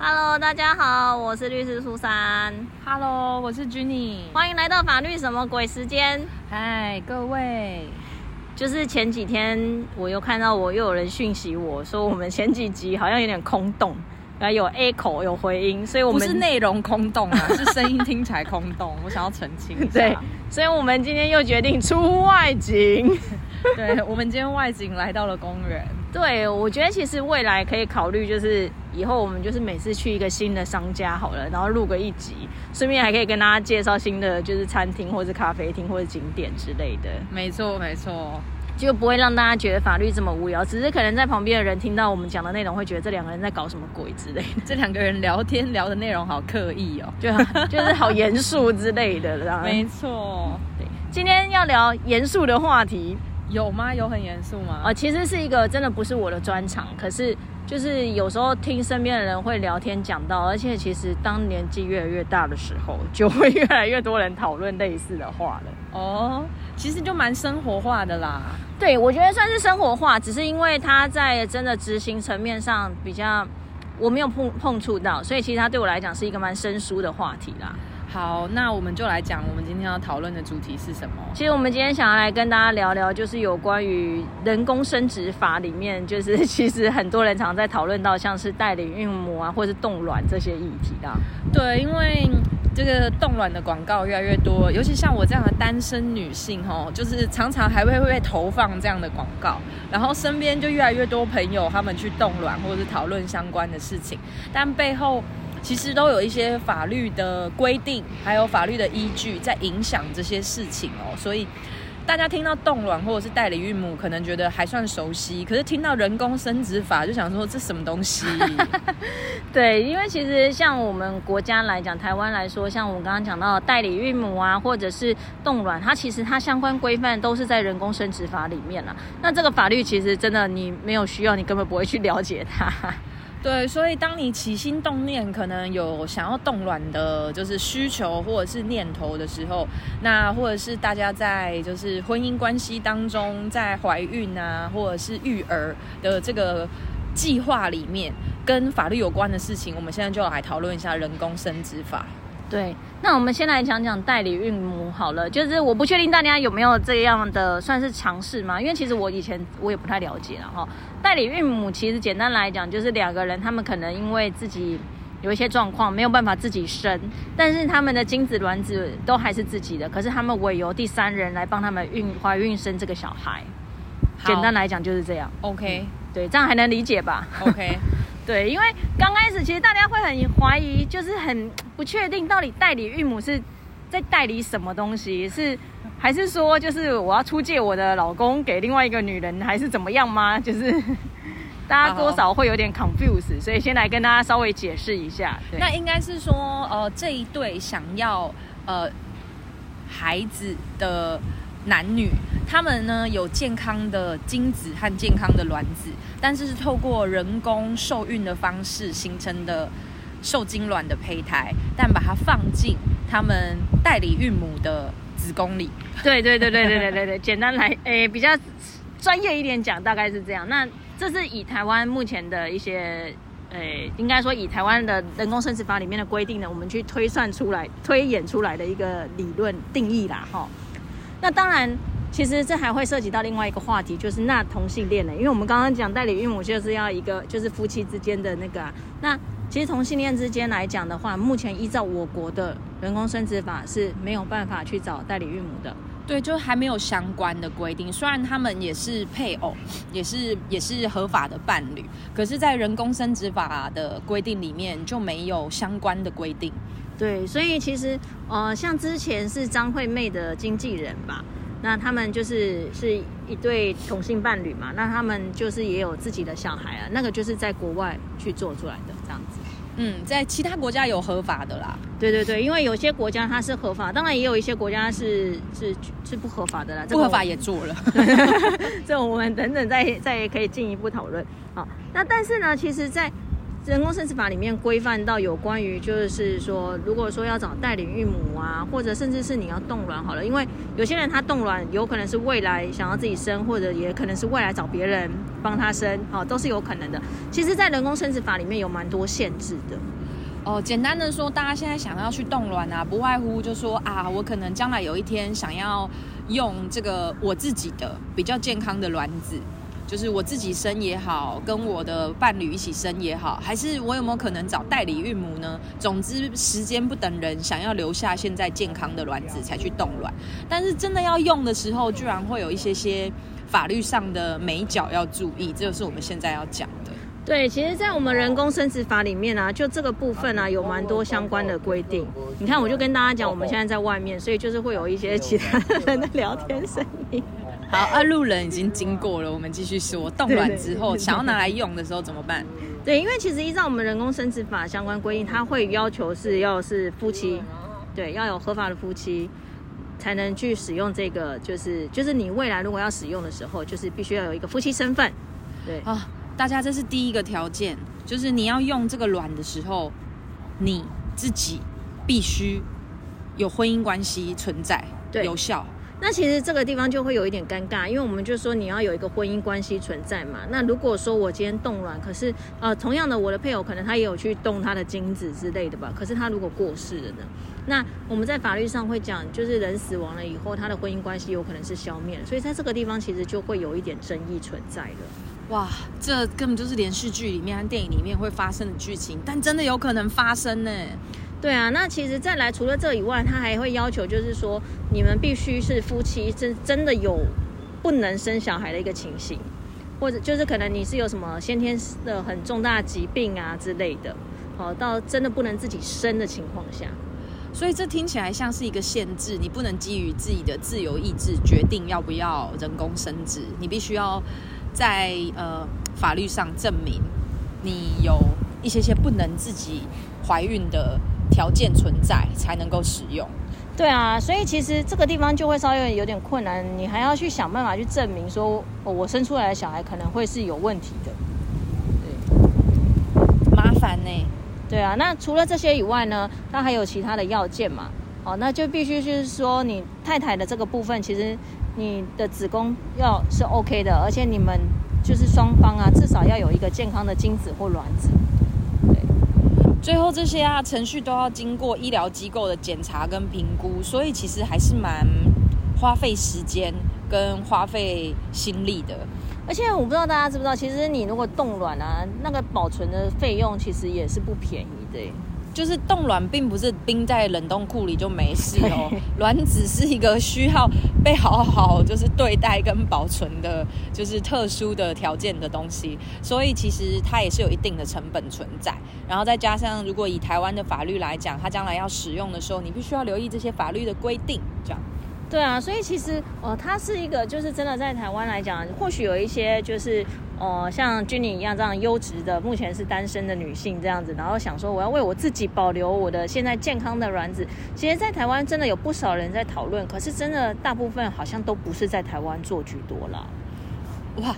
Hello，大家好，我是律师苏珊，Hello，我是 Jenny。欢迎来到法律什么鬼时间。嗨，各位，就是前几天我又看到我又有人讯息我说我们前几集好像有点空洞，然后有 A 口有回音，所以我不们是内容空洞啊，是声音听起来空洞。我想要澄清一下。对，所以我们今天又决定出外景。对，我们今天外景来到了公园。对，我觉得其实未来可以考虑，就是以后我们就是每次去一个新的商家好了，然后录个一集，顺便还可以跟大家介绍新的就是餐厅或者咖啡厅或者景点之类的，没错，没错。就不会让大家觉得法律这么无聊。只是可能在旁边的人听到我们讲的内容，会觉得这两个人在搞什么鬼之类的，这两个人聊天聊的内容好刻意哦。就就是好严肃之类的。没错。对，今天要聊严肃的话题，有吗？有很严肃吗？呃，其实是一个真的不是我的专长，可是就是有时候听身边的人会聊天讲到，而且其实当年纪越来越大的时候，就会越来越多人讨论类似的话了。哦，其实就蛮生活化的啦。对，我觉得算是生活化，只是因为他在真的执行层面上比较我没有碰碰触到，所以其实他对我来讲是一个蛮生疏的话题啦。好，那我们就来讲我们今天要讨论的主题是什么？其实我们今天想要来跟大家聊聊，就是有关于人工生殖法里面，就是 其实很多人常在讨论到像是代理孕母啊，或是冻卵这些议题啦。对，因为这个冻卵的广告越来越多，尤其像我这样的单身女性哦，就是常常还会会被投放这样的广告，然后身边就越来越多朋友他们去冻卵或者是讨论相关的事情，但背后其实都有一些法律的规定，还有法律的依据在影响这些事情哦，所以。大家听到冻卵或者是代理孕母，可能觉得还算熟悉，可是听到人工生殖法，就想说这什么东西？对，因为其实像我们国家来讲，台湾来说，像我们刚刚讲到代理孕母啊，或者是冻卵，它其实它相关规范都是在人工生殖法里面啦。那这个法律其实真的你没有需要，你根本不会去了解它。对，所以当你起心动念，可能有想要动卵的，就是需求或者是念头的时候，那或者是大家在就是婚姻关系当中，在怀孕啊，或者是育儿的这个计划里面，跟法律有关的事情，我们现在就来讨论一下人工生殖法。对，那我们先来讲讲代理孕母好了，就是我不确定大家有没有这样的算是尝试吗？因为其实我以前我也不太了解了哈。代理孕母其实简单来讲，就是两个人他们可能因为自己有一些状况没有办法自己生，但是他们的精子卵子都还是自己的，可是他们委由第三人来帮他们孕怀孕生这个小孩。简单来讲就是这样，OK 对，这样还能理解吧？OK，对，因为刚开始其实大家会很怀疑，就是很不确定到底代理孕母是在代理什么东西，是还是说就是我要出借我的老公给另外一个女人，还是怎么样吗？就是大家多少会有点 confuse，所以先来跟大家稍微解释一下。对那应该是说，呃，这一对想要呃孩子的男女，他们呢有健康的精子和健康的卵子，但是是透过人工受孕的方式形成的受精卵的胚胎，但把它放进他们代理孕母的子宫里。对对对对对对对对，简单来诶、比较专业一点讲，大概是这样。那这是以台湾目前的一些。诶，应该说以台湾的人工生殖法里面的规定呢，我们去推算出来、推演出来的一个理论定义啦，哈。那当然，其实这还会涉及到另外一个话题，就是那同性恋呢，因为我们刚刚讲代理孕母就是要一个就是夫妻之间的那个啊、那其实同性恋之间来讲的话，目前依照我国的人工生殖法是没有办法去找代理孕母的。对，就还没有相关的规定。虽然他们也是配偶，也是也是合法的伴侣，可是，在人工生殖法的规定里面就没有相关的规定。对，所以其实呃，像之前是张惠妹的经纪人吧，那他们就是是一对同性伴侣嘛，那他们就是也有自己的小孩啊，那个就是在国外去做出来的这样子。嗯，在其他国家有合法的啦。对对对，因为有些国家它是合法，当然也有一些国家是是是不合法的啦。这个不合法也做了。这我们等等再再可以进一步讨论。好，那但是呢，其实在，人工生殖法里面规范到有关于，就是说，如果说要找代理孕母啊，或者甚至是你要冻卵好了，因为有些人他冻卵有可能是未来想要自己生，或者也可能是未来找别人帮他生，好，都是有可能的。其实，在人工生殖法里面有蛮多限制的。哦，简单的说，大家现在想要去冻卵啊，不外乎就说啊，我可能将来有一天想要用这个我自己的比较健康的卵子。就是我自己生也好，跟我的伴侣一起生也好，还是我有没有可能找代理孕母呢？总之，时间不等人，想要留下现在健康的卵子才去冻卵。但是真的要用的时候，居然会有一些些法律上的美角要注意，这就是我们现在要讲的。对，其实，在我们人工生殖法里面啊，就这个部分啊，有蛮多相关的规定。你看，我就跟大家讲，我们现在在外面，所以就是会有一些其他人的聊天声音。好，二路人已经经过了，我们继续说冻卵之后想要拿来用的时候怎么办？对，因为其实依照我们人工生殖法相关规定，它会要求是要是夫妻，对，要有合法的夫妻才能去使用这个，就是就是你未来如果要使用的时候，就是必须要有一个夫妻身份。对啊，大家这是第一个条件，就是你要用这个卵的时候，你自己必须有婚姻关系存在，有效。那其实这个地方就会有一点尴尬，因为我们就说你要有一个婚姻关系存在嘛。那如果说我今天冻卵，可是呃，同样的我的配偶可能他也有去冻他的精子之类的吧。可是他如果过世了呢？那我们在法律上会讲，就是人死亡了以后，他的婚姻关系有可能是消灭。所以在这个地方其实就会有一点争议存在了。哇，这根本就是连续剧里面和电影里面会发生的剧情，但真的有可能发生呢。对啊，那其实再来除了这以外，他还会要求，就是说你们必须是夫妻，真真的有不能生小孩的一个情形，或者就是可能你是有什么先天的很重大疾病啊之类的，好到真的不能自己生的情况下，所以这听起来像是一个限制，你不能基于自己的自由意志决定要不要人工生殖，你必须要在呃法律上证明你有一些些不能自己怀孕的。条件存在才能够使用，对啊，所以其实这个地方就会稍微有点困难，你还要去想办法去证明说，哦我生出来的小孩可能会是有问题的，对，麻烦呢。对啊，那除了这些以外呢，那还有其他的要件嘛？哦，那就必须就是说，你太太的这个部分，其实你的子宫要是 OK 的，而且你们就是双方啊，至少要有一个健康的精子或卵子。最后这些啊程序都要经过医疗机构的检查跟评估，所以其实还是蛮花费时间跟花费心力的。而且我不知道大家知不知道，其实你如果冻卵啊，那个保存的费用其实也是不便宜的。就是冻卵并不是冰在冷冻库里就没事哦，卵子是一个需要被好好就是对待跟保存的，就是特殊的条件的东西，所以其实它也是有一定的成本存在。然后再加上，如果以台湾的法律来讲，它将来要使用的时候，你必须要留意这些法律的规定，这样。对啊，所以其实呃，它是一个就是真的在台湾来讲，或许有一些就是呃，像君妮一样这样优质的，目前是单身的女性这样子，然后想说我要为我自己保留我的现在健康的卵子。其实，在台湾真的有不少人在讨论，可是真的大部分好像都不是在台湾做居多了。哇，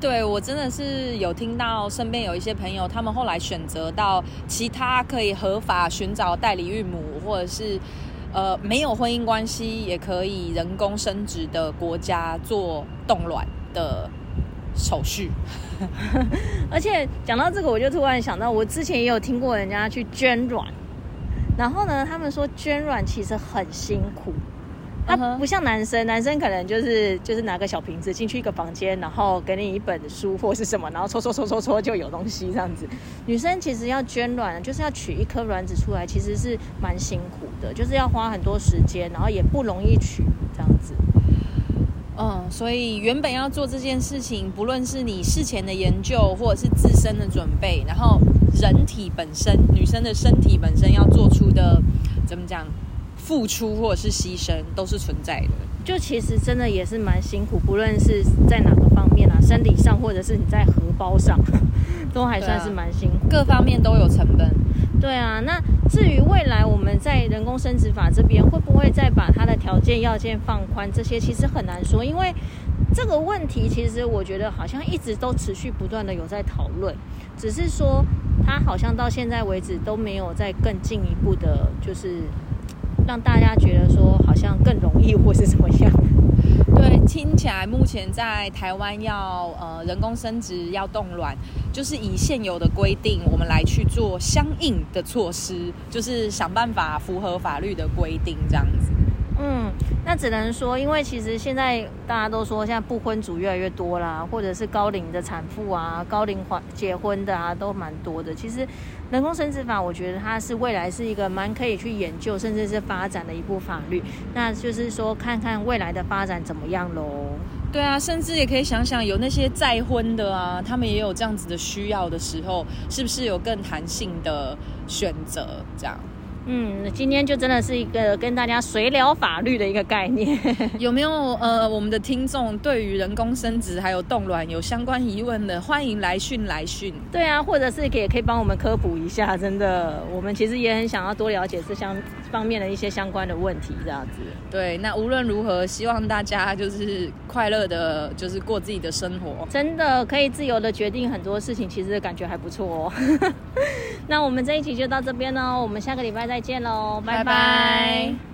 对我真的是有听到身边有一些朋友，他们后来选择到其他可以合法寻找代理孕母，或者是。呃，没有婚姻关系也可以人工生殖的国家做冻卵的手续，而且讲到这个，我就突然想到，我之前也有听过人家去捐卵，然后呢，他们说捐卵其实很辛苦。他不像男生，男生可能就是就是拿个小瓶子进去一个房间，然后给你一本书或是什么，然后搓搓搓搓搓就有东西这样子。女生其实要捐卵，就是要取一颗卵子出来，其实是蛮辛苦的，就是要花很多时间，然后也不容易取这样子。嗯，所以原本要做这件事情，不论是你事前的研究，或者是自身的准备，然后人体本身，女生的身体本身要做出的，怎么讲？付出或者是牺牲都是存在的，就其实真的也是蛮辛苦，不论是在哪个方面啊，身体上或者是你在荷包上，都还算是蛮辛苦，各方面都有成本。对啊，那至于未来我们在人工生殖法这边会不会再把它的条件要件放宽，这些其实很难说，因为这个问题其实我觉得好像一直都持续不断的有在讨论，只是说它好像到现在为止都没有再更进一步的，就是让大家觉得说好像更容易或是怎么样。对，听起来目前在台湾要呃人工生殖要冻卵，就是以现有的规定，我们来去做相应的措施，就是想办法符合法律的规定这样子。嗯，那只能说，因为其实现在大家都说，现在不婚族越来越多啦，或者是高龄的产妇啊，高龄怀结婚的啊，都蛮多的。其实人工生殖法，我觉得它是未来是一个蛮可以去研究，甚至是发展的一部法律。那就是说，看看未来的发展怎么样喽。对啊，甚至也可以想想，有那些再婚的啊，他们也有这样子的需要的时候，是不是有更弹性的选择？这样。嗯，今天就真的是一个跟大家随聊法律的一个概念。有没有呃，我们的听众对于人工生殖还有冻卵有相关疑问的，欢迎来讯来讯。对啊，或者是也可以帮我们科普一下，真的，我们其实也很想要多了解这相方面的一些相关的问题，这样子。对，那无论如何，希望大家就是快乐的，就是过自己的生活。真的可以自由的决定很多事情，其实感觉还不错哦。那我们这一集就到这边喽，我们下个礼拜再再见喽，拜拜。